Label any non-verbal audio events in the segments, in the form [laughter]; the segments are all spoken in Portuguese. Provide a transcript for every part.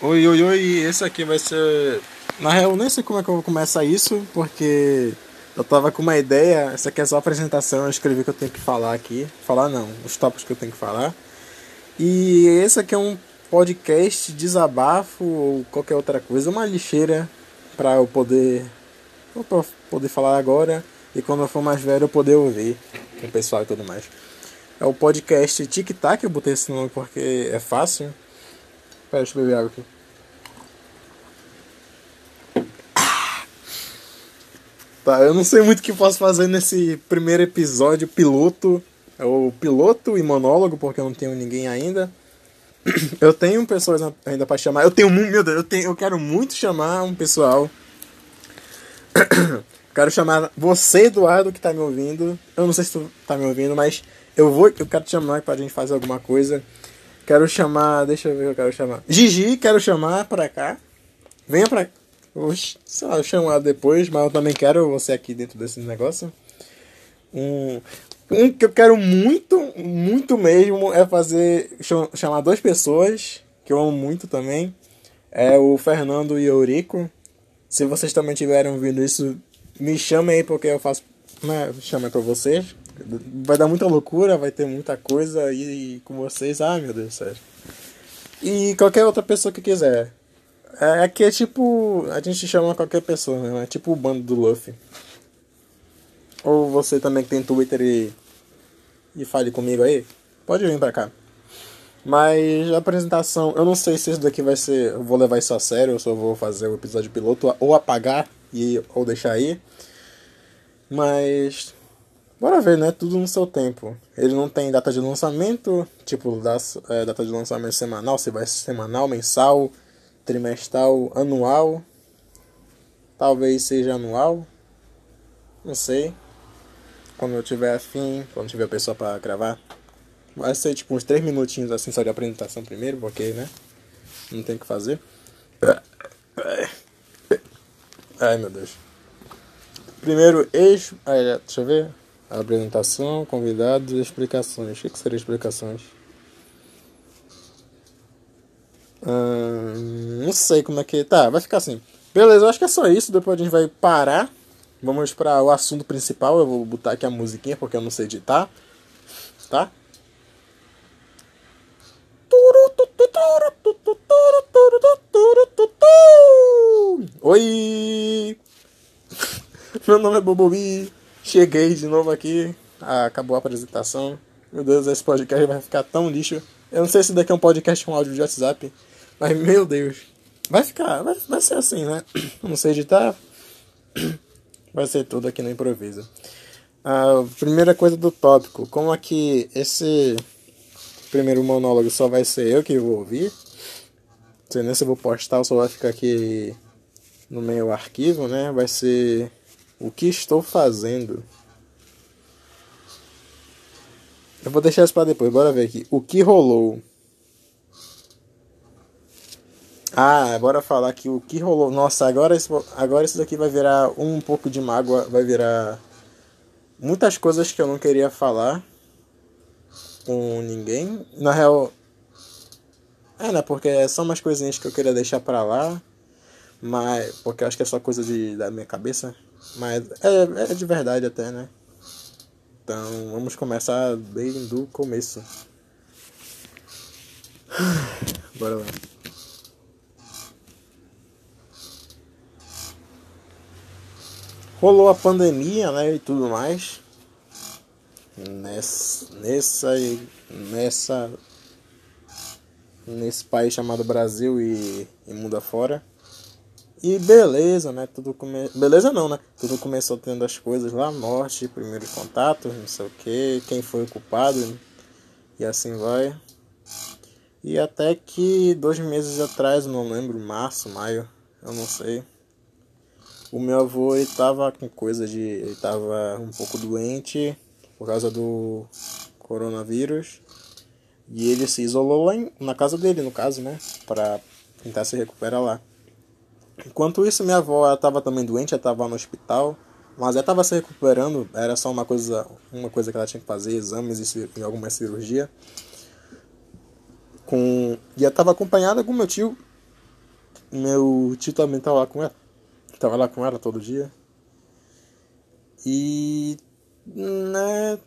Oi, oi, oi, esse aqui vai ser. Na real, eu nem sei como é que eu vou começar isso, porque eu tava com uma ideia. Essa aqui é só a apresentação, eu escrevi que eu tenho que falar aqui. Falar não, os tópicos que eu tenho que falar. E esse aqui é um podcast, desabafo ou qualquer outra coisa, uma lixeira pra eu poder. pra poder falar agora e quando eu for mais velho eu poder ouvir com o pessoal e tudo mais. É o podcast Tic Tac, eu botei esse nome porque é fácil. Pera, deixa eu beber água aqui. Tá, eu não sei muito o que posso fazer nesse primeiro episódio piloto. É o piloto e monólogo, porque eu não tenho ninguém ainda. [clears throat] Eu tenho pessoas ainda pra chamar. Eu tenho meu Deus, eu, tenho, eu quero muito chamar um pessoal. [clears throat] Quero chamar você, Eduardo, que tá me ouvindo. Eu não sei se tu tá me ouvindo, mas eu vou, eu quero te chamar pra gente fazer alguma coisa. Quero chamar, deixa eu ver, eu quero chamar. Gigi, quero chamar pra cá. Venha pra cá. Ela depois, mas eu também quero você aqui dentro desse negócio. Um, um que eu quero muito, muito mesmo é fazer. chamar duas pessoas, que eu amo muito também. É o Fernando e o Eurico. Se vocês também tiverem ouvindo isso, me chamem aí porque eu faço. Né, chama pra vocês. Vai dar muita loucura, vai ter muita coisa e com vocês. Ai meu Deus céu. E qualquer outra pessoa que quiser. É, aqui é tipo. A gente chama qualquer pessoa, né? É tipo o bando do Luffy. Ou você também que tem Twitter e. E fale comigo aí. Pode vir pra cá. Mas a apresentação, eu não sei se isso daqui vai ser. Eu vou levar isso a sério, ou só vou fazer o episódio piloto, ou apagar e, ou deixar aí. Mas. Bora ver, né? Tudo no seu tempo. Ele não tem data de lançamento, tipo, das, é, data de lançamento semanal, se vai semanal, mensal, trimestral, anual. Talvez seja anual. Não sei. Quando eu tiver afim, quando tiver pessoa para gravar. Vai ser tipo uns 3 minutinhos assim só de apresentação primeiro, porque, né? Não tem o que fazer. Ai meu Deus. Primeiro eixo. Deixa eu ver. Apresentação, convidados e explicações. O que, seriam explicações? Hum, não sei como é que. Tá, vai ficar assim. Beleza, eu acho que é só isso. Depois a gente vai parar. Vamos para o assunto principal. Eu vou botar aqui a musiquinha porque eu não sei editar. Tá? Oi! [laughs] Meu nome é Bobobi. Cheguei de novo aqui. Ah, acabou a apresentação. Meu Deus, esse podcast vai ficar tão lixo. Eu não sei se daqui é um podcast com áudio de WhatsApp. Mas, meu Deus. Vai ficar, vai, vai ser assim, né? [clears throat] Não sei editar. [clears throat] Vai ser tudo aqui no improviso. A primeira coisa do tópico. Como aqui esse primeiro monólogo só vai ser eu que vou ouvir. Não sei nem se eu vou postar, só vai ficar aqui no meu arquivo, né? Vai ser o que estou fazendo. Eu vou deixar isso para depois, bora ver aqui. O que rolou? Ah, bora falar que o que rolou. Nossa, agora isso, agora isso daqui vai virar um pouco de mágoa, vai virar muitas coisas que eu não queria falar com ninguém. Na real, é, né? Porque são umas coisinhas que eu queria deixar pra lá. Mas. Porque eu acho que é só coisa de, da minha cabeça. Mas é, é de verdade até, né? Então vamos começar bem do começo. [sighs] Bora lá. Rolou a pandemia, né? E tudo mais. Nessa. Nessa. Nessa. Nesse país chamado Brasil e, e mundo afora. E beleza, né? Tudo come... Beleza não, né? Tudo começou tendo as coisas lá, morte, primeiros contatos, não sei o que, quem foi o culpado, e assim vai. E até que dois meses atrás, não lembro, março, maio, eu não sei. O meu avô ele tava com coisa de. ele tava um pouco doente por causa do coronavírus. E ele se isolou lá em, na casa dele, no caso, né? Pra tentar se recuperar lá. Enquanto isso, minha avó estava também doente, ela estava no hospital, mas ela estava se recuperando, era só uma coisa, uma coisa que ela tinha que fazer, exames e, alguma cirurgia. com. E eu tava acompanhada com meu tio. Meu tio também tava lá com ela. Tava lá com ela todo dia. E. Né.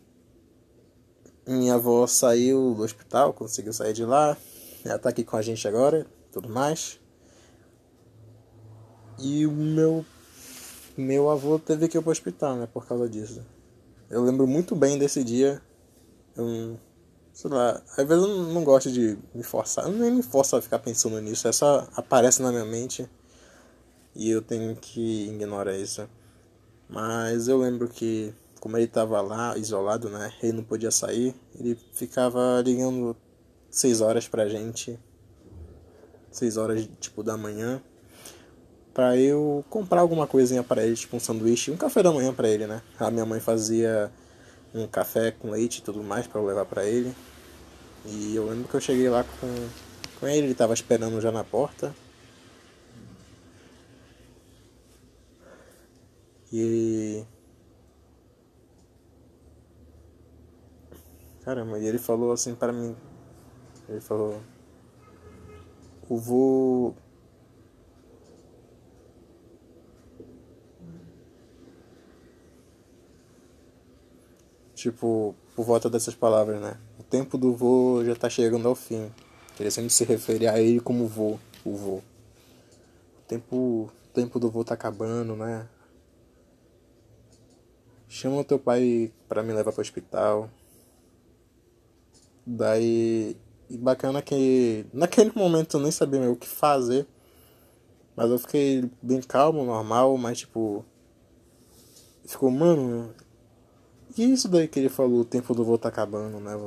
Minha avó saiu do hospital, conseguiu sair de lá. Ela tá aqui com a gente agora, tudo mais. E o meu. Meu avô teve que ir pro hospital, né? Por causa disso. Eu lembro muito bem desse dia. Eu, sei lá, às vezes eu não gosto de me forçar. Eu nem me forço a ficar pensando nisso. É só aparece na minha mente. E eu tenho que ignorar isso. Mas eu lembro que, como ele tava lá, isolado, né? Ele não podia sair. Ele ficava ligando seis horas pra gente. seis horas, tipo, da manhã para eu comprar alguma coisinha para ele, tipo um sanduíche, um café da manhã para ele, né? A minha mãe fazia um café com leite e tudo mais para eu levar para ele. E eu lembro que eu cheguei lá com, com ele, ele tava esperando já na porta. E Caramba, e ele falou assim para mim. Ele falou: "O vô tipo, por volta dessas palavras, né? O tempo do vô já tá chegando ao fim. Sempre se referir a ele como vô, o vô. O tempo, o tempo do vô tá acabando, né? Chama o teu pai para me levar pro hospital. Daí, bacana que naquele momento eu nem sabia o que fazer. Mas eu fiquei bem calmo, normal, mas tipo. Ficou, mano, e isso daí que ele falou, o tempo do voo tá acabando, né?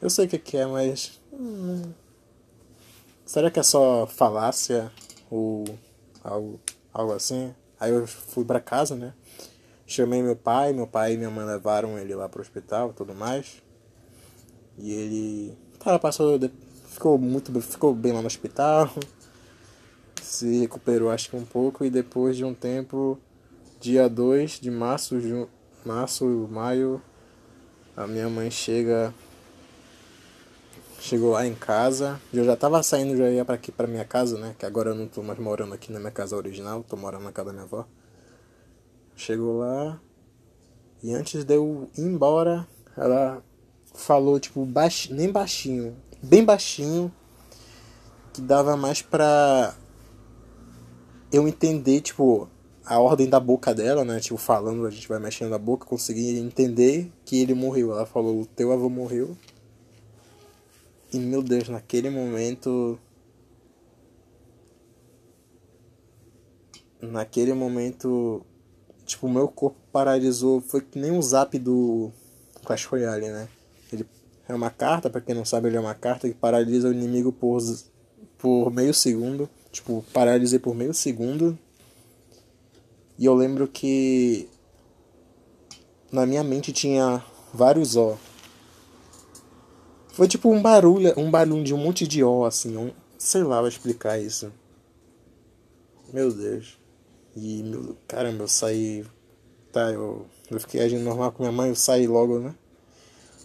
Eu sei o que, que é, mas. Hum, será que é só falácia ou algo, algo assim? Aí eu fui para casa, né? Chamei meu pai, meu pai e minha mãe levaram ele lá pro hospital e tudo mais. E ele. Cara, passou. Ficou muito ficou bem lá no hospital. [laughs] Se recuperou acho que um pouco e depois de um tempo, dia 2 de março, março, maio, a minha mãe chega chegou lá em casa. Eu já tava saindo, já ia para aqui para minha casa, né? Que agora eu não tô mais morando aqui na minha casa original, tô morando na casa da minha avó. Chegou lá e antes de eu ir embora, ela falou tipo baixo, nem baixinho, bem baixinho, que dava mais pra eu entender, tipo, a ordem da boca dela, né? Tipo, falando, a gente vai mexendo a boca, consegui entender que ele morreu. Ela falou, o teu avô morreu. E meu Deus, naquele momento. Naquele momento. Tipo, meu corpo paralisou. Foi que nem um zap do Clash Royale, né? Ele é uma carta, para quem não sabe, ele é uma carta que paralisa o inimigo por, por meio segundo. Tipo, paralisei por meio segundo e eu lembro que na minha mente tinha vários O. Foi tipo um barulho, um barulho de um monte de O, assim, um, sei lá, vou explicar isso. Meu Deus. E, meu, caramba, eu saí. Tá, eu, eu fiquei agindo normal com minha mãe, eu saí logo, né?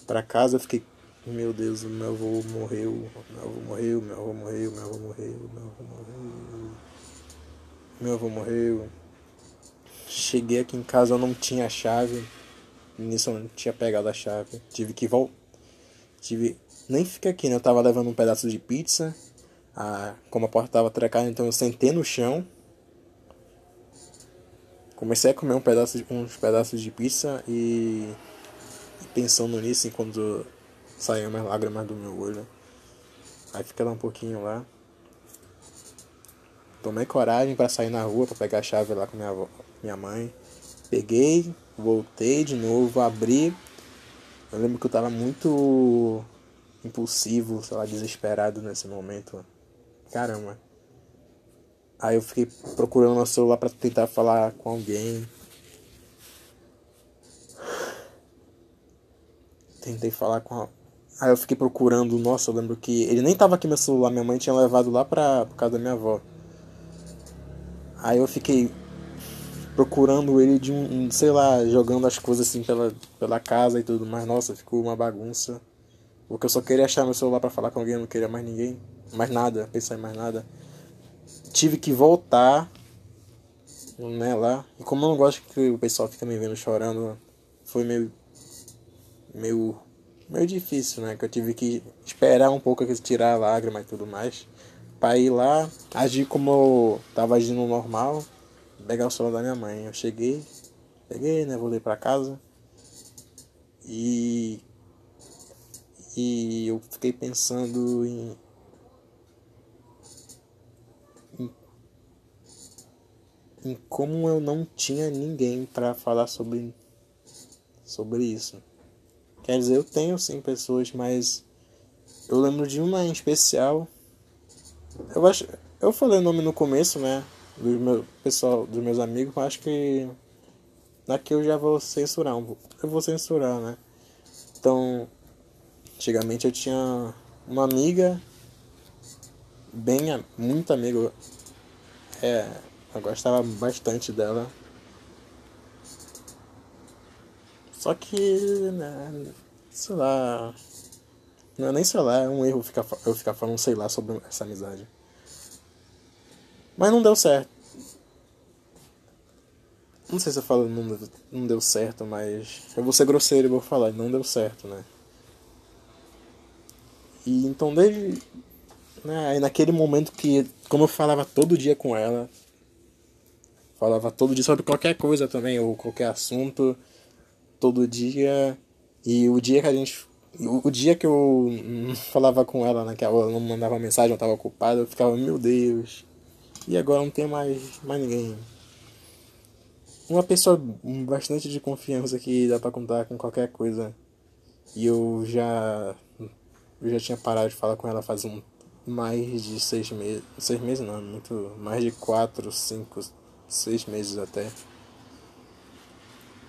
Pra casa, eu fiquei. Meu Deus, meu avô morreu, meu avô morreu, meu avô morreu, meu avô morreu, meu avô morreu. Meu avô morreu. Cheguei aqui em casa, eu não tinha a chave. Nisso eu não tinha pegado a chave. Tive que voltar. Tive. Nem fica aqui, né? Eu tava levando um pedaço de pizza. Ah, como a porta tava trancada, então eu sentei no chão. Comecei a comer um pedaço de, uns pedaços de pizza e, pensando nisso enquanto saiu umas lágrimas do meu olho. Aí fiquei lá um pouquinho lá. Tomei coragem para sair na rua para pegar a chave lá com minha avó, minha mãe. Peguei, voltei de novo, abri. Eu lembro que eu tava muito impulsivo, sei lá, desesperado nesse momento. Caramba. Aí eu fiquei procurando meu celular para tentar falar com alguém. Tentei falar com a... Aí eu fiquei procurando, nossa, eu lembro que ele nem tava aqui meu celular, minha mãe tinha levado lá pra, por causa da minha avó. Aí eu fiquei procurando ele de um, sei lá, jogando as coisas assim pela, pela casa e tudo mais. Nossa, ficou uma bagunça. Porque eu só queria achar meu celular pra falar com alguém, eu não queria mais ninguém. Mais nada, pensar em mais nada. Tive que voltar, né, lá. E como eu não gosto que o pessoal fica me vendo chorando, foi meio. meio. meio difícil, né? Que eu tive que esperar um pouco tirar a lágrima e tudo mais. Pra ir lá, agir como eu tava agindo normal, pegar o celular da minha mãe. Eu cheguei, peguei, né? Voltei pra casa. E. E eu fiquei pensando em. em, em como eu não tinha ninguém para falar sobre sobre isso. Quer dizer, eu tenho sim pessoas, mas eu lembro de uma em especial. Eu acho, eu falei o nome no começo, né, do meu pessoal, dos meus amigos, mas acho que daqui eu já vou censurar um pouco. Eu vou censurar, né? Então, antigamente eu tinha uma amiga bem muito amigo. É, eu gostava bastante dela. Só que, né, sei lá. Não é nem sei lá, é um erro ficar, eu ficar falando sei lá sobre essa amizade. Mas não deu certo. Não sei se eu falo não, não deu certo, mas. Eu vou ser grosseiro e vou falar, não deu certo, né? E então desde. Né, naquele momento que. Como eu falava todo dia com ela. Falava todo dia sobre qualquer coisa também, ou qualquer assunto todo dia. E o dia que a gente. O, dia que eu falava com ela, né, que ela não mandava mensagem, eu tava ocupado, eu ficava, meu Deus. E agora não tem mais, mais ninguém. Uma pessoa bastante de confiança que dá pra contar com qualquer coisa. E eu já. Eu já tinha parado de falar com ela faz um, mais de seis meses. Seis meses não, muito. Mais de quatro, cinco, seis meses até.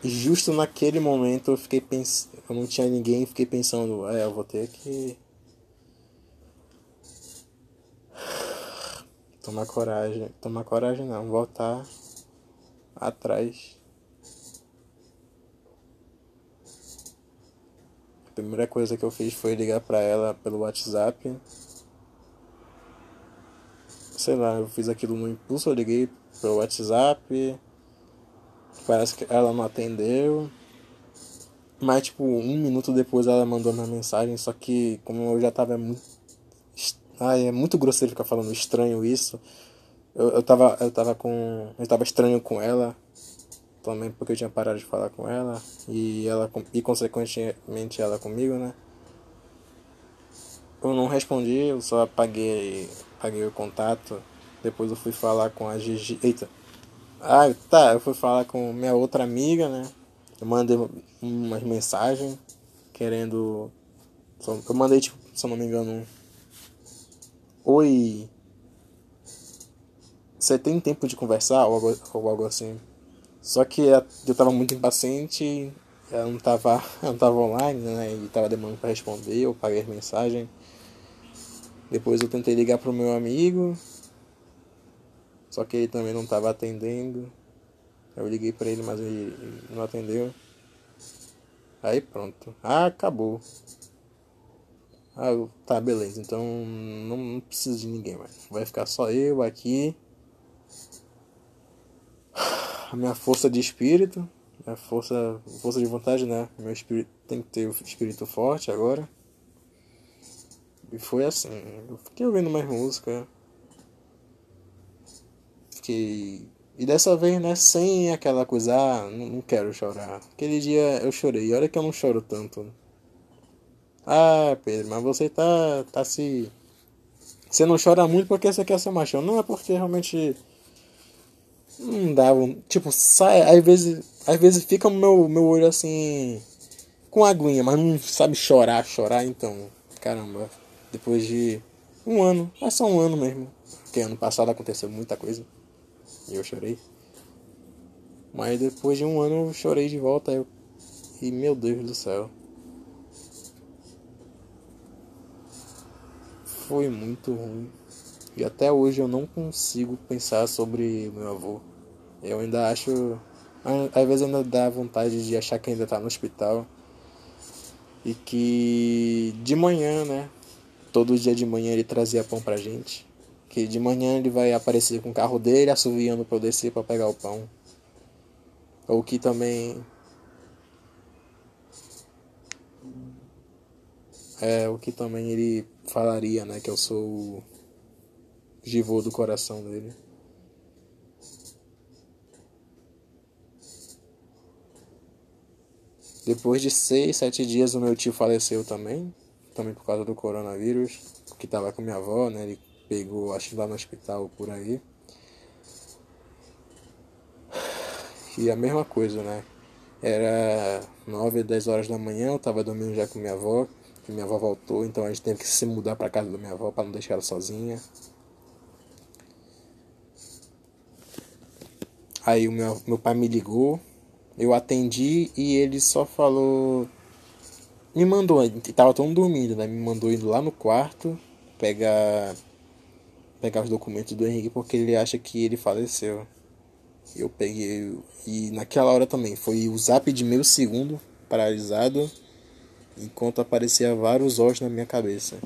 E justo naquele momento eu fiquei pensando. Eu não tinha ninguém fiquei pensando, é, eu vou ter que. Tomar coragem. Tomar coragem não, voltar atrás. A primeira coisa que eu fiz foi ligar pra ela pelo WhatsApp. Sei lá, eu fiz aquilo no impulso, eu liguei pelo WhatsApp Parece que ela não atendeu. Mas, tipo, um minuto depois ela mandou uma mensagem. Só que, como eu já tava muito. Ai, é muito grosseiro ficar falando estranho isso. Eu, eu, tava, eu tava com. Eu tava estranho com ela. Também porque eu tinha parado de falar com ela. E ela e consequentemente ela comigo, né? Eu não respondi, eu só apaguei, apaguei o contato. Depois eu fui falar com a Gigi. Eita, ah, tá, eu fui falar com minha outra amiga, né? Eu mandei umas mensagens querendo. Eu mandei, tipo, se eu não me engano. Oi. Você tem tempo de conversar? Ou algo, ou algo assim. Só que eu tava muito impaciente, ela não tava, [laughs] ela não tava online, né? E tava demorando pra responder, eu paguei as mensagens. Depois eu tentei ligar pro meu amigo, só que ele também não estava atendendo. Eu liguei para ele, mas ele não atendeu. Aí pronto. Ah, acabou. Ah, tá, beleza. Então não, não preciso de ninguém mais. Vai ficar só eu aqui. [sighs] A minha força de espírito. A força, força de vontade, né? Meu espírito tem que ter o espírito forte agora. E foi assim. Eu fiquei ouvindo mais música fiquei. E dessa vez, né, sem aquela coisa, ah, não quero chorar. Aquele dia eu chorei, olha que eu não choro tanto. Ah, Pedro, mas você tá, tá se. Você não chora muito porque você quer ser machão. Não, é porque realmente. Não dá. Tipo, sai. Às vezes, às vezes fica o meu, meu olho assim. Com aguinha, mas não sabe chorar, chorar. Então, caramba. Depois de um ano. É só um ano mesmo. Porque ano passado aconteceu muita coisa. E eu chorei. Mas depois de um ano eu chorei de volta. Eu... E meu Deus do céu. Foi muito ruim. E até hoje eu não consigo pensar sobre meu avô. Eu ainda acho. Às vezes ainda dá vontade de achar que ainda tá no hospital. E que de manhã, né? Todo dia de manhã ele trazia pão pra gente. Que de manhã ele vai aparecer com o carro dele, assoviando pra eu descer pra pegar o pão. Ou que também. É, o que também ele falaria, né? Que eu sou o givô do coração dele. Depois de seis, sete dias o meu tio faleceu também, também por causa do coronavírus, que tava com minha avó, né? Ele pegou, acho que lá no hospital por aí. E a mesma coisa, né? Era nove, dez horas da manhã, eu tava dormindo já com minha avó, minha avó voltou, então a gente teve que se mudar para casa da minha avó para não deixar ela sozinha. Aí o meu, meu pai me ligou, eu atendi e ele só falou. Me mandou, tava todo mundo dormindo, né? Me mandou indo lá no quarto pegar. pegar os documentos do Henrique porque ele acha que ele faleceu. Eu peguei. E naquela hora também foi o zap de meio segundo paralisado enquanto aparecia vários olhos na minha cabeça.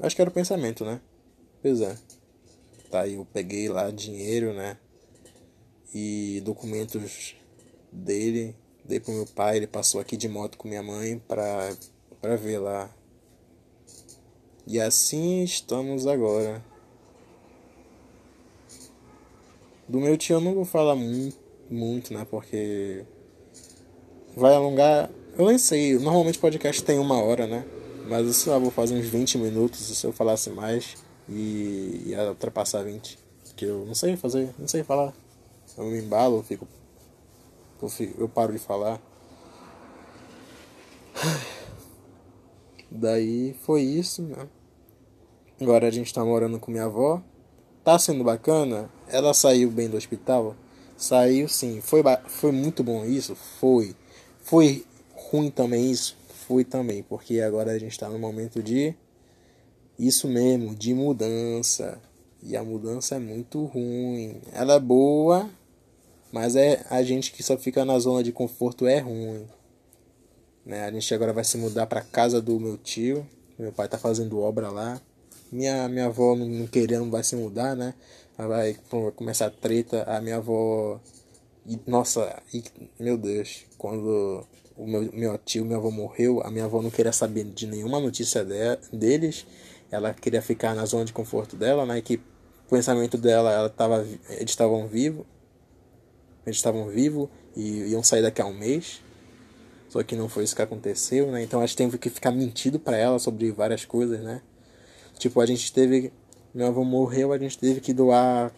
Acho que era o pensamento, né? Pois é. Tá, eu peguei lá dinheiro, né? E documentos dele. Dei pro meu pai, ele passou aqui de moto com minha mãe pra, pra ver lá. E assim estamos agora. Do meu tio eu não vou falar muito, muito, né? Porque vai alongar. Eu nem sei, normalmente podcast tem uma hora, né? Mas eu vou fazer uns 20 minutos se eu falasse mais e ia ultrapassar 20. Que eu não sei fazer, não sei falar. Eu me embalo, eu fico. Eu, fico, eu paro de falar. [sighs] Daí foi isso, né? Agora a gente tá morando com minha avó. Tá sendo bacana? Ela saiu bem do hospital? Saiu sim. Foi, foi muito bom isso? Foi. Foi ruim também isso? Foi também. Porque agora a gente tá no momento de isso mesmo, de mudança. E a mudança é muito ruim. Ela é boa, mas é a gente que só fica na zona de conforto é ruim. Né? A gente agora vai se mudar para casa do meu tio. Meu pai tá fazendo obra lá. Minha, minha avó não querendo vai se mudar, né? Vai começar a treta. A minha avó. E, nossa, e, meu Deus, quando o meu, meu tio, minha avó morreu, a minha avó não queria saber de nenhuma notícia de, deles ela queria ficar na zona de conforto dela, né? Que o pensamento dela, ela tava, eles estavam vivos, eles estavam vivos e iam sair daqui a um mês. Só que não foi isso que aconteceu, né? Então a gente teve que ficar mentindo para ela sobre várias coisas, né? Tipo, a gente teve. Meu avô morreu, a gente teve que doar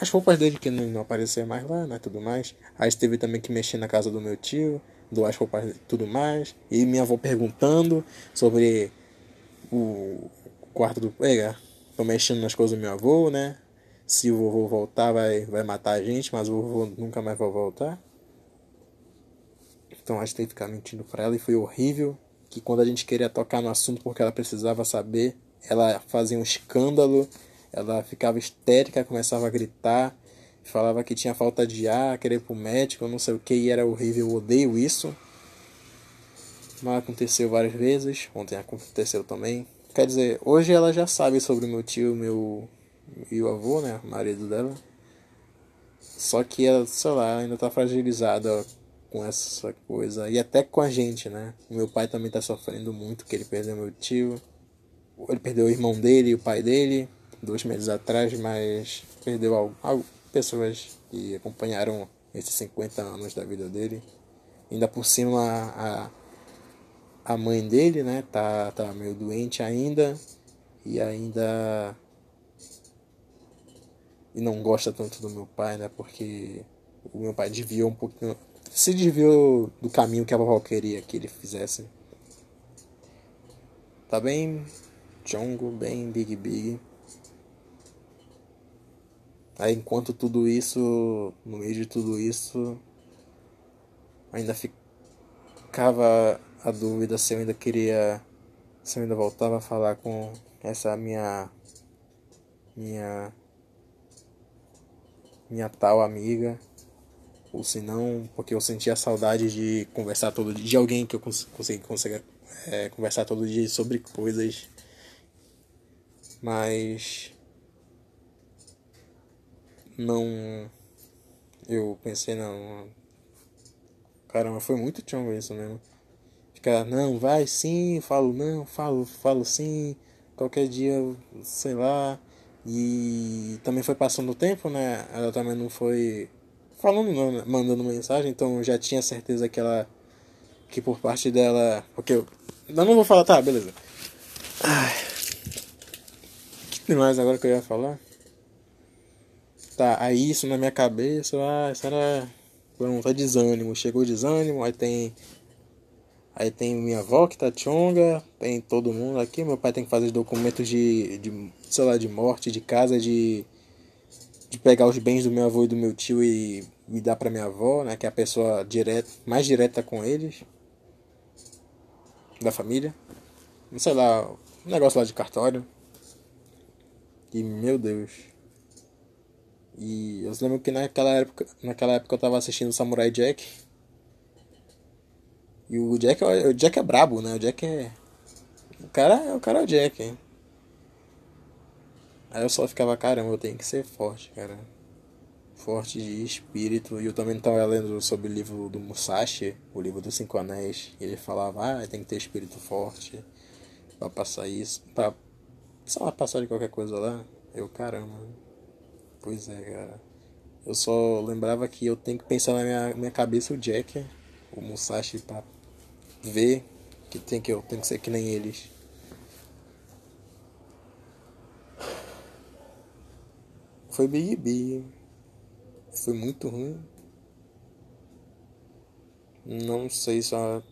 as roupas dele que não, não mais lá, né? Tudo mais. A gente teve também que mexer na casa do meu tio, doar as roupas tudo mais. E minha avó perguntando sobre o, quarto do. Pega, tô mexendo nas coisas do meu avô, né? Se o vovô voltar, vai, vai matar a gente, mas o vovô nunca mais vai voltar. Então a gente tem que ficar mentindo pra ela e foi horrível. Que quando a gente queria tocar no assunto porque ela precisava saber, ela fazia um escândalo, ela ficava histérica, começava a gritar, falava que tinha falta de ar, querer ir pro médico, não sei o que, e era horrível, eu odeio isso. Mas aconteceu várias vezes, ontem aconteceu também. Quer dizer, hoje ela já sabe sobre meu tio meu, e o avô, né? Marido dela. Só que ela, sei lá, ainda tá fragilizada com essa coisa. E até com a gente, né? O meu pai também tá sofrendo muito, que ele perdeu meu tio. Ele perdeu o irmão dele e o pai dele, dois meses atrás, mas perdeu algo, pessoas que acompanharam esses 50 anos da vida dele. Ainda por cima, a, a mãe dele, né, tá, tá meio doente ainda e ainda e não gosta tanto do meu pai, né, porque o meu pai desviou um pouquinho, se desviou do caminho que a vovó queria que ele fizesse. Tá bem Jongo, bem Big Big. Aí enquanto tudo isso, no meio de tudo isso, ainda ficava a dúvida se eu ainda queria. Se eu ainda voltava a falar com essa minha. Minha. Minha tal amiga. ou se não, porque eu sentia saudade de conversar todo dia, de alguém que eu cons consegui é, conversar todo dia sobre coisas. Mas não eu pensei não caramba foi muito chongo isso mesmo ficar não vai sim falo não falo falo sim qualquer dia sei lá e também foi passando o tempo né ela também não foi falando não, né? mandando mensagem então eu já tinha certeza que ela que por parte dela porque eu, eu não vou falar tá beleza Ai. que mais agora que eu ia falar tá aí isso na minha cabeça ah era pronto é desânimo chegou desânimo aí tem aí tem minha avó que tá chonga tem todo mundo aqui meu pai tem que fazer documentos de, de sei lá de morte de casa de de pegar os bens do meu avô e do meu tio e me dar para minha avó, né, que é a pessoa direta, mais direta com eles, da família. Sei lá, um negócio lá de cartório. E meu Deus. E eu lembro que naquela época, naquela época eu tava assistindo Samurai Jack. E o Jack, o Jack é brabo, né? O Jack é o cara, o cara é o Jack, hein? Aí eu só ficava, caramba, eu tenho que ser forte, cara. Forte de espírito. E eu também estava lendo sobre o livro do Musashi, o livro dos Cinco Anéis. Ele falava, ah, tem que ter espírito forte pra passar isso. Pra, sei lá, passar de qualquer coisa lá. Eu, caramba. Pois é, cara. Eu só lembrava que eu tenho que pensar na minha, minha cabeça o Jack, o Musashi, pra ver que tem que eu tenho que ser que nem eles. Foi Big B. Foi muito ruim. Não sei só.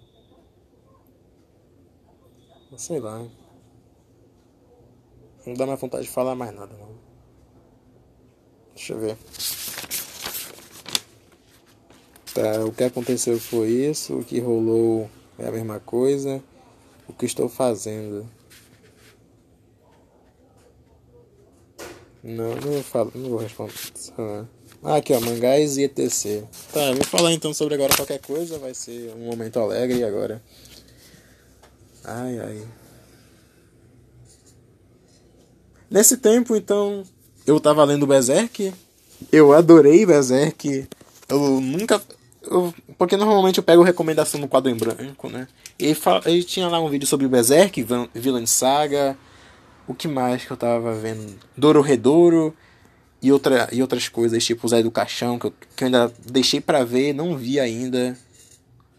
Sei lá. Não dá mais vontade de falar mais nada, não. Deixa eu ver. Tá, o que aconteceu foi isso, o que rolou é a mesma coisa. O que estou fazendo Não, não vou falar, não vou responder. Ah, aqui ó, mangás e etc. Tá, vou falar então sobre agora qualquer coisa, vai ser um momento alegre agora. Ai, ai. Nesse tempo, então, eu tava lendo Berserk. Eu adorei Berserk. Eu nunca. Eu, porque normalmente eu pego recomendação no quadro em branco, né? E ele tinha lá um vídeo sobre Berserk, Villain Saga o que mais que eu tava vendo? Dororedoro e, outra, e outras coisas, tipo Zé do Caixão, que eu, que eu ainda deixei para ver, não vi ainda.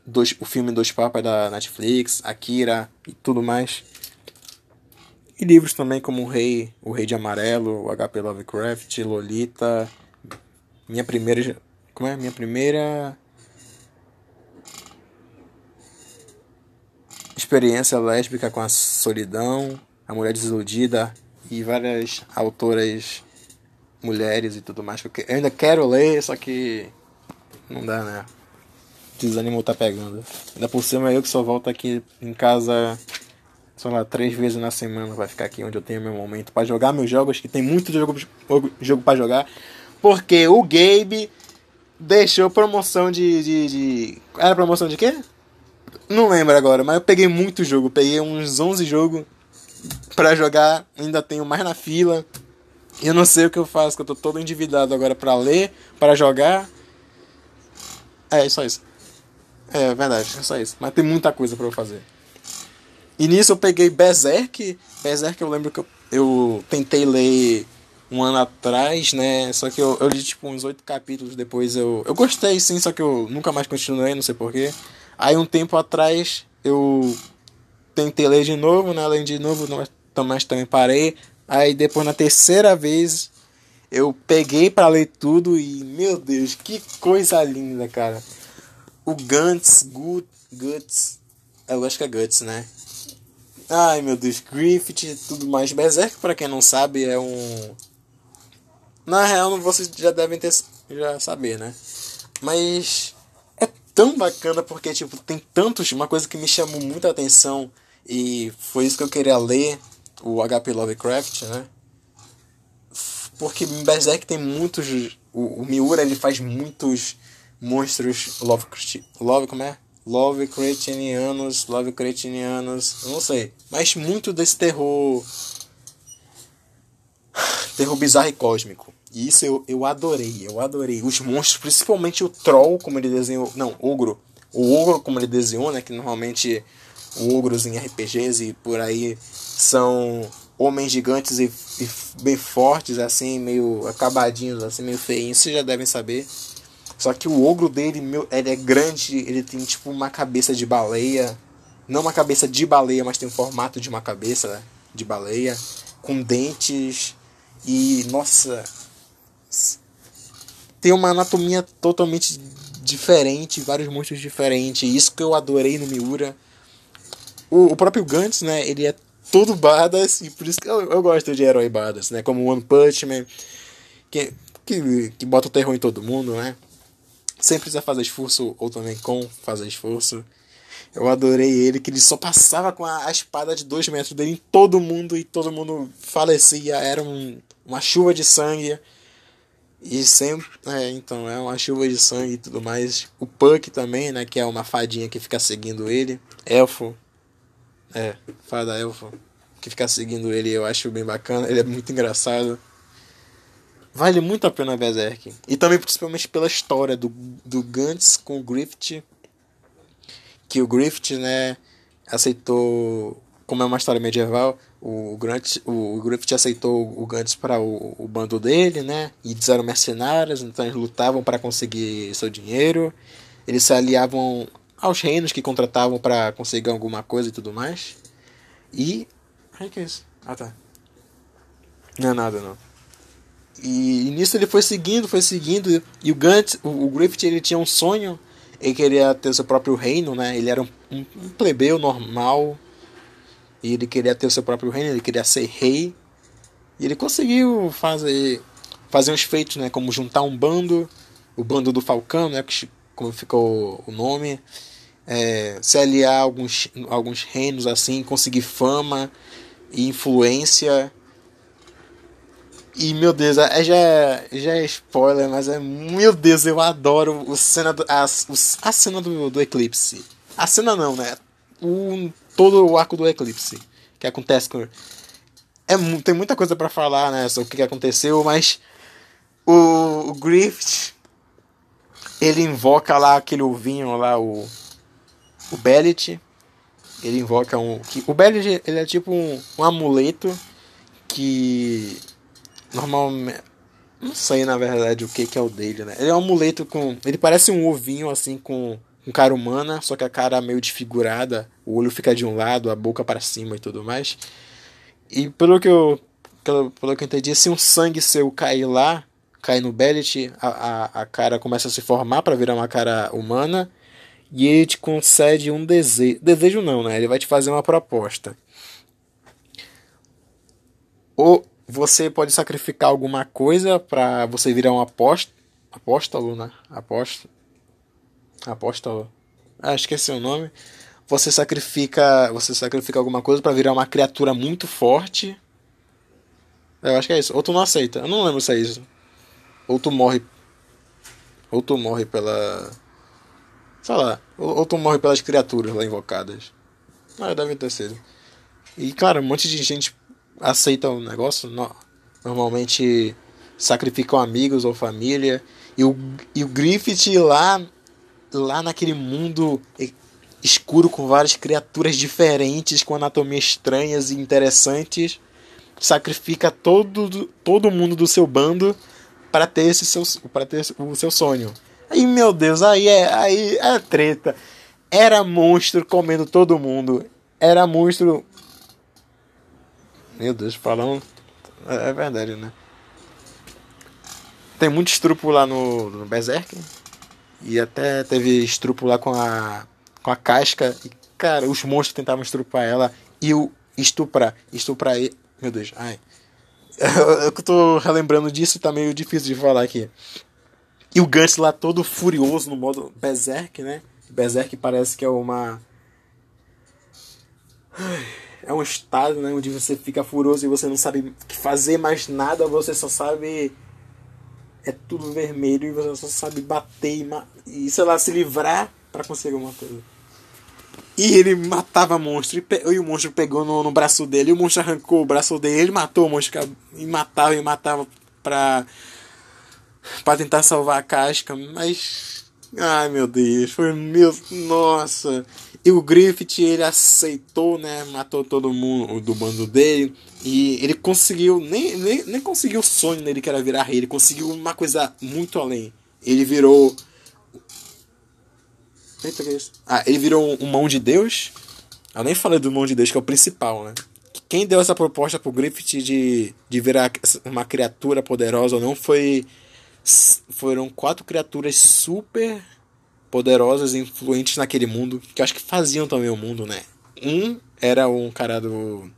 Dois, o filme Dois Papas da Netflix, Akira e tudo mais. E livros também como O Rei, O Rei de Amarelo, o HP Lovecraft, Lolita. Minha primeira. Como é? Minha primeira. Experiência lésbica com a solidão. A Mulher Desiludida e várias autoras mulheres e tudo mais. Eu ainda quero ler, só que não dá, né? Desânimo tá pegando. Ainda por cima eu que só volto aqui em casa, sei lá, três vezes na semana. Vai ficar aqui onde eu tenho meu momento para jogar meus jogos, que tem muito jogo, jogo para jogar. Porque o Gabe deixou promoção de, de, de. Era promoção de quê? Não lembro agora, mas eu peguei muito jogo. Peguei uns 11 jogos para jogar, ainda tenho mais na fila. Eu não sei o que eu faço, que eu tô todo endividado agora para ler, para jogar. É, é, só isso. É verdade, é só isso. Mas tem muita coisa para eu fazer. E nisso eu peguei Berserk. Berserk eu lembro que eu, eu tentei ler um ano atrás, né? Só que eu, eu li tipo uns oito capítulos depois. Eu, eu gostei sim, só que eu nunca mais continuei, não sei porquê. Aí um tempo atrás eu tentei ler de novo, né? Além de novo, mas também parei. Aí depois na terceira vez eu peguei para ler tudo e meu Deus, que coisa linda, cara. O Guts, Gut, Guts, eu acho que é Guts, né? Ai meu Deus, Griffith e tudo mais. Berserk, para quem não sabe, é um. Na real, vocês já devem ter já saber, né? Mas é tão bacana porque tipo tem tantos, uma coisa que me chamou muita atenção e foi isso que eu queria ler, o HP Lovecraft, né? Porque Berserk tem muitos. O, o Miura ele faz muitos. monstros Lovecraft, Love como é? Lovecraftianos, Lovecraftianos, não sei, mas muito desse terror terror bizarro e cósmico. E isso eu, eu adorei, eu adorei. Os monstros, principalmente o Troll, como ele desenhou. Não, Ogro. O Ogro, como ele desenhou, né? Que normalmente ogros em RPGs e por aí são homens gigantes e, e, bem fortes, assim, meio acabadinhos, assim, meio feinhos. Vocês já devem saber. Só que o ogro dele, meu, ele é grande, ele tem tipo uma cabeça de baleia. Não uma cabeça de baleia, mas tem o formato de uma cabeça de baleia. Com dentes. E, nossa, tem uma anatomia totalmente diferente, vários monstros diferentes. Isso que eu adorei no Miura. O, o próprio Gantz, né, ele é todo badass, e por isso que eu, eu gosto de herói badass, né, como One Punch Man, que, que, que bota o terror em todo mundo, né. Sem precisar fazer esforço, ou também com fazer esforço. Eu adorei ele, que ele só passava com a, espada de dois metros dele em todo mundo, e todo mundo falecia, era um, uma chuva de sangue. E sempre. É, então, é uma chuva de sangue e tudo mais. O Puck também, né? Que é uma fadinha que fica seguindo ele. Elfo. É, fada elfo. Que fica seguindo ele, eu acho bem bacana. Ele é muito engraçado. Vale muito a pena Berserk. E também principalmente pela história do, do Gantz com o Griffith. Que o Griffith, né, aceitou. Como é uma história medieval, o Grant, o Griffith aceitou o Gantz para o, o, bando dele, né? E eles eram mercenários, então eles lutavam para conseguir seu dinheiro. Eles se aliavam aos reinos que contratavam para conseguir alguma coisa e tudo mais. E. Ai, que é isso? Ah, tá. Não é nada, não. E, nisso ele foi seguindo, foi seguindo. E o Gantz, o, o Griffith, ele tinha um sonho. Ele queria ter seu próprio reino, né? Ele era um, um, um plebeu normal e ele queria ter seu próprio reino, ele queria ser rei. E ele conseguiu fazer fazer uns feitos, né, como juntar um bando, o bando do Falcão, né, como ficou o nome, é, se aliar a alguns alguns reinos assim, conseguir fama e influência. E meu Deus, é, já, já é spoiler, mas é. Meu Deus, eu adoro o cena do, a, a cena do, do eclipse. A cena não, né? O todo o arco do eclipse que acontece com é tem muita coisa para falar né sobre o que aconteceu mas o, o Griffith ele invoca lá aquele ovinho lá o o Bellet ele invoca um que o Bellet ele é tipo um, um amuleto que normalmente não sei na verdade o que, que é o dele né ele é um amuleto com ele parece um ovinho assim com um cara humana, só que a cara meio desfigurada, o olho fica de um lado, a boca para cima e tudo mais. E pelo que eu, pelo, pelo que eu entendi, se um sangue seu cair lá, cair no Bellet, a, a, a cara começa a se formar para virar uma cara humana. E ele te concede um desejo. Desejo não, né? Ele vai te fazer uma proposta. Ou você pode sacrificar alguma coisa para você virar um apóstolo, apóstolo, né? Apóstolo apóstolo. Ah, esqueci o nome. Você sacrifica, você sacrifica alguma coisa para virar uma criatura muito forte. Eu acho que é isso. Ou tu não aceita. Eu não lembro se é isso. Ou tu morre. Ou tu morre pela. Sei lá. Ou, tu morre pelas criaturas lá invocadas. Ah, deve ter sido. E claro, um monte de gente aceita o negócio. Normalmente sacrificam amigos ou família. E o, e o Griffith lá lá naquele mundo escuro com várias criaturas diferentes, com anatomia estranhas e interessantes, sacrifica todo, todo mundo do seu bando para ter esse seu para ter o seu sonho. Aí, meu Deus, aí é aí é treta. Era monstro comendo todo mundo. Era monstro Meu Deus, falando é, é verdade, né? Tem muito estrupo lá no, no Berserk. E até teve estrupo lá com a, com a casca. E, cara, os monstros tentavam estrupar ela. E o estuprar. Estuprar ele. Meu Deus, ai. [laughs] Eu tô relembrando disso e tá meio difícil de falar aqui. E o Gantz lá todo furioso no modo Berserk, né? Berserk parece que é uma. É um estado né, onde você fica furioso e você não sabe fazer mais nada, você só sabe é tudo vermelho e você só sabe bater e, e sei lá, se livrar pra conseguir alguma coisa. E ele matava monstro e, pe- e o monstro pegou no, no braço dele, e o monstro arrancou o braço dele, ele matou o monstro e matava e matava pra, pra tentar salvar a casca, mas. Ai meu Deus, foi meu. Nossa! E o Griffith ele aceitou, né? Matou todo mundo do bando dele. E ele conseguiu. Nem, nem, nem conseguiu o sonho dele que era virar rei. Ele conseguiu uma coisa muito além. Ele virou. Eita, que é isso? Ah, ele virou um, mão de Deus. Eu nem falei do mão de Deus, que é o principal, né? Quem deu essa proposta pro Griffith de, de virar uma criatura poderosa ou não foi. Foram quatro criaturas super poderosas e influentes naquele mundo, que eu acho que faziam também o mundo, né? Um era um cara do.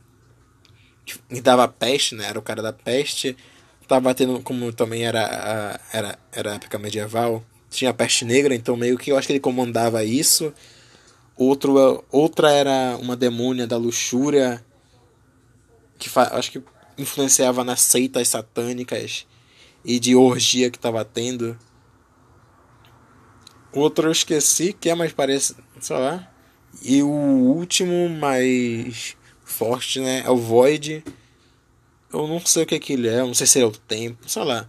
que dava peste, né? Era o cara da peste. Tava tendo, como também era a, era, era a época medieval, tinha a peste negra, então meio que eu acho que ele comandava isso. Outro, outra era uma demônia da luxúria, que fa, acho que influenciava nas seitas satânicas e de orgia que tava tendo. Outro eu esqueci, que é mais parece, sei lá. E o último mais forte, né, é o Void. Eu não sei o que, é que ele é, não sei se é o tempo, sei lá.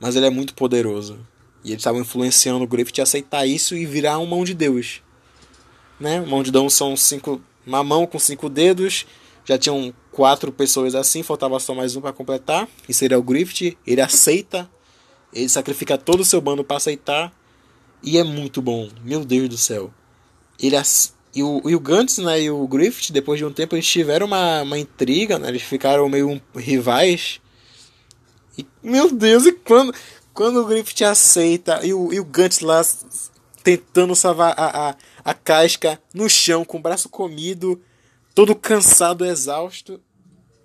Mas ele é muito poderoso. E eles estavam influenciando o Griffith a aceitar isso e virar uma mão de Deus. Né? Mão de Deus são cinco, uma mão com cinco dedos. Já tinham quatro pessoas assim, faltava só mais um para completar. E seria o Griffith. Ele aceita, ele sacrifica todo o seu bando para aceitar. E é muito bom, meu Deus do céu. Ele e o, e o Gantz né, e o Griffith, depois de um tempo, eles tiveram uma, uma intriga, né? Eles ficaram meio rivais. E, meu Deus, e quando, quando o Griffith aceita e o, e o Gantz lá tentando salvar a, a, a casca no chão, com o braço comido, todo cansado, exausto,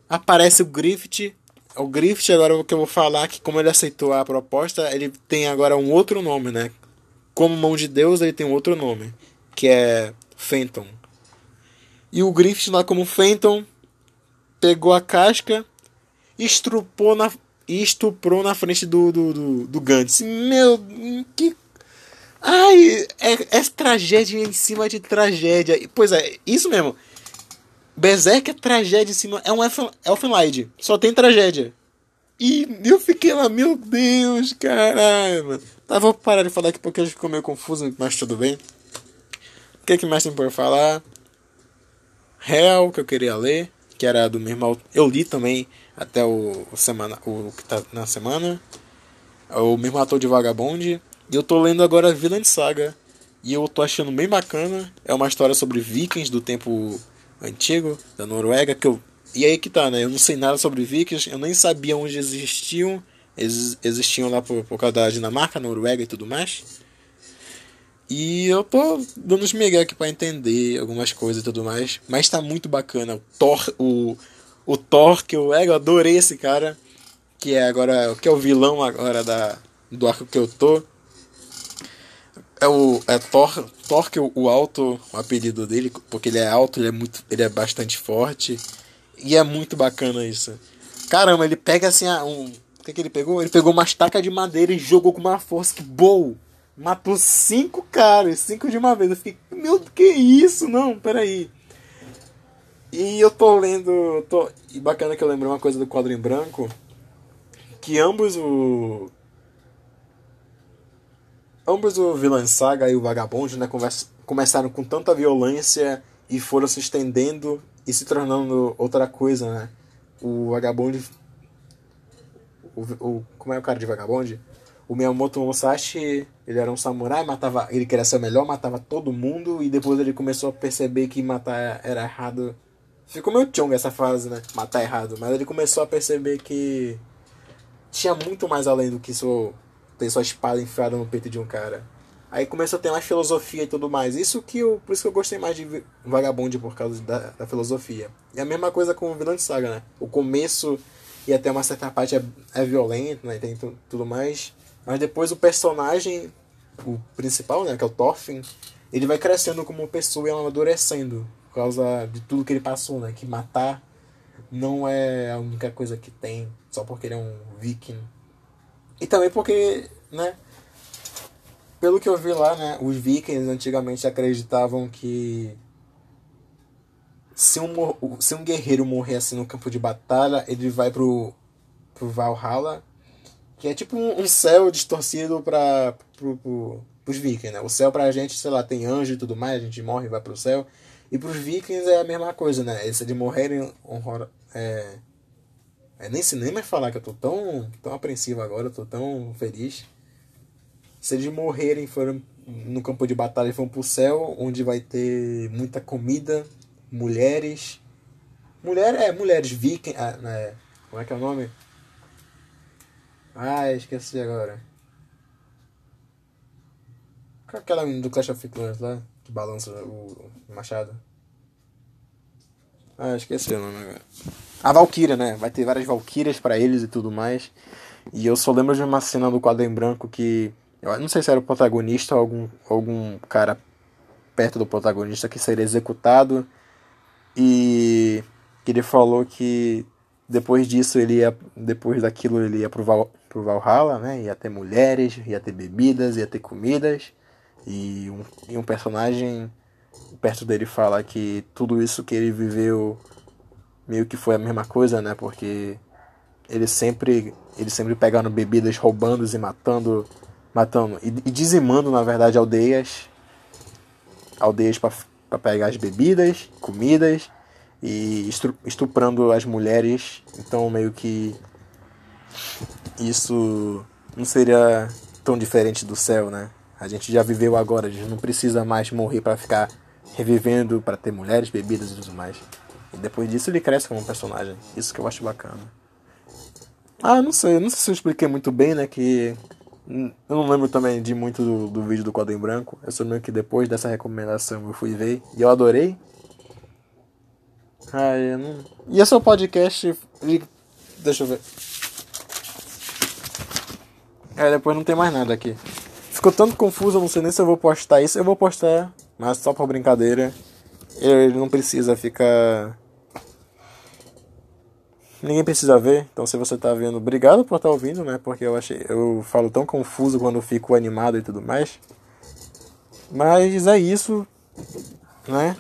aparece o Griffith. O Griffith, agora que eu vou falar, que como ele aceitou a proposta, ele tem agora um outro nome, né? Como mão de Deus, ele tem um outro nome, que é Fenton. E o Griffith lá como Fenton pegou a casca e estrupou na, e estuprou na frente do, do, do, do Gantz. Meu, que... Ai, é, é tragédia em cima de tragédia. Pois é, isso mesmo. Berserk é tragédia em cima... É um Elfenlight. Só tem tragédia. E eu fiquei lá, meu Deus, caralho, mano. Tá, vou parar de falar aqui porque ficou meio confuso, mas tudo bem. O que, que mais tem por falar? Real, que eu queria ler, que era do meu irmão. Eu li também até o, o semana, o que tá na semana. O mesmo ator de Vagabond. E eu tô lendo agora Villain Saga. E eu tô achando bem bacana. É uma história sobre vikings do tempo antigo, da Noruega, que eu e aí que tá, né? Eu não sei nada sobre vikings, eu nem sabia onde existiam. Eles existiam lá por, por causa da Dinamarca, Noruega e tudo mais. E eu tô dando os migué aqui pra entender algumas coisas e tudo mais. Mas tá muito bacana. O Thor, o, o Thor que eu, é, eu adorei esse cara. Que é agora. Que é o vilão agora da, do arco que eu tô. É o é Thor, Thor que o, o alto, o apelido dele, porque ele é alto, ele é muito, ele é bastante forte. E é muito bacana isso. Caramba, ele pega assim um. O que, que ele pegou? Ele pegou uma estaca de madeira e jogou com uma força que boa. Matou cinco caras, cinco de uma vez. Eu fiquei, meu, que isso? Não, peraí. E eu tô lendo. Tô, e bacana que eu lembrei uma coisa do quadro em branco. Que ambos o. Ambos o Villain Saga e o Vagabond né, conversa, começaram com tanta violência e foram se estendendo e se tornando outra coisa, né? O Vagabond. O, o, como é o cara de Vagabond? O Miyamoto Musashi, ele era um samurai, matava, ele queria ser o melhor, matava todo mundo e depois ele começou a perceber que matar era errado. Ficou meio chong essa fase, né? Matar errado, mas ele começou a perceber que tinha muito mais além do que só ter sua espada enfiada no peito de um cara. Aí começou a ter mais filosofia e tudo mais. Isso que eu, por isso que eu gostei mais de Vagabond por causa da, da filosofia. E a mesma coisa com o Vilão de Saga, né? O começo e até uma certa parte é, é violento, né? Tem tudo mais. Mas depois o personagem, o principal, né? Que é o Thorfinn, ele vai crescendo como pessoa e amadurecendo. Por causa de tudo que ele passou, né? Que matar não é a única coisa que tem, só porque ele é um viking. E também porque, né? Pelo que eu vi lá, né? Os vikings antigamente acreditavam que se um, se um guerreiro morrer assim no campo de batalha, ele vai pro, pro Valhalla, que é tipo um, um céu distorcido para pro, pro, pros vikings, né? O céu pra gente, sei lá, tem anjo e tudo mais, a gente morre e vai pro céu. E pros vikings é a mesma coisa, né? Esse de morrerem honror, é, é nem se nem mais falar que eu tô tão, tão apreensivo agora, eu tô tão feliz. Se eles morrerem foram no campo de batalha e foram pro céu, onde vai ter muita comida, mulheres. Mulher, é, mulheres viking. Ah, né, como é que é o nome? Ah, esqueci agora. É aquela menina do Clash of Clans lá? Que balança o machado? Ah, esqueci o nome agora. A Valkyria, né? Vai ter várias Valkyrias pra eles e tudo mais. E eu só lembro de uma cena do quadro em branco que. Eu não sei se era o protagonista ou algum, algum cara perto do protagonista que seria executado. E ele falou que depois disso ele ia. Depois daquilo ele ia pro, Val, pro Valhalla, né? Ia ter mulheres, ia ter bebidas, ia ter comidas. E um, e um personagem perto dele fala que tudo isso que ele viveu meio que foi a mesma coisa, né? Porque ele sempre ele sempre pegando bebidas, roubando e matando, matando e, e dizimando na verdade aldeias, aldeias para pegar as bebidas, comidas e estuprando as mulheres. Então meio que isso não seria tão diferente do céu, né? A gente já viveu agora, a gente não precisa mais morrer para ficar revivendo para ter mulheres, bebidas e tudo mais. E depois disso ele cresce como personagem. Isso que eu acho bacana. Ah, não sei, não sei se eu expliquei muito bem, né? Que eu não lembro também de muito do, do vídeo do quadro em branco. Eu só lembro que depois dessa recomendação eu fui ver e eu adorei. Ah, eu não. E esse é o podcast. de- Deixa eu ver. É, depois não tem mais nada aqui. Ficou tanto confuso, eu não sei nem se eu vou postar isso. Eu vou postar, mas só por brincadeira. Ele não precisa ficar. Ninguém precisa ver, então se você tá vendo, obrigado por estar ouvindo, né? Porque eu achei. Eu falo tão confuso quando fico animado e tudo mais. Mas é isso, né?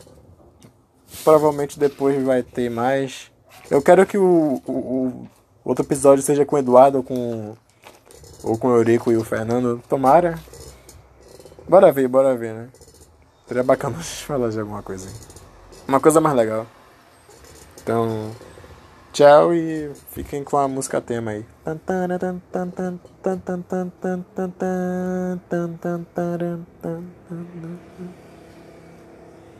Provavelmente depois vai ter mais. Eu quero que o, o, o outro episódio seja com o Eduardo ou com, ou com o Eurico e o Fernando. Tomara. Bora ver, bora ver, né? Seria bacana [laughs] falar de alguma coisa. Uma coisa mais legal. Então, tchau e fiquem com a música tema aí.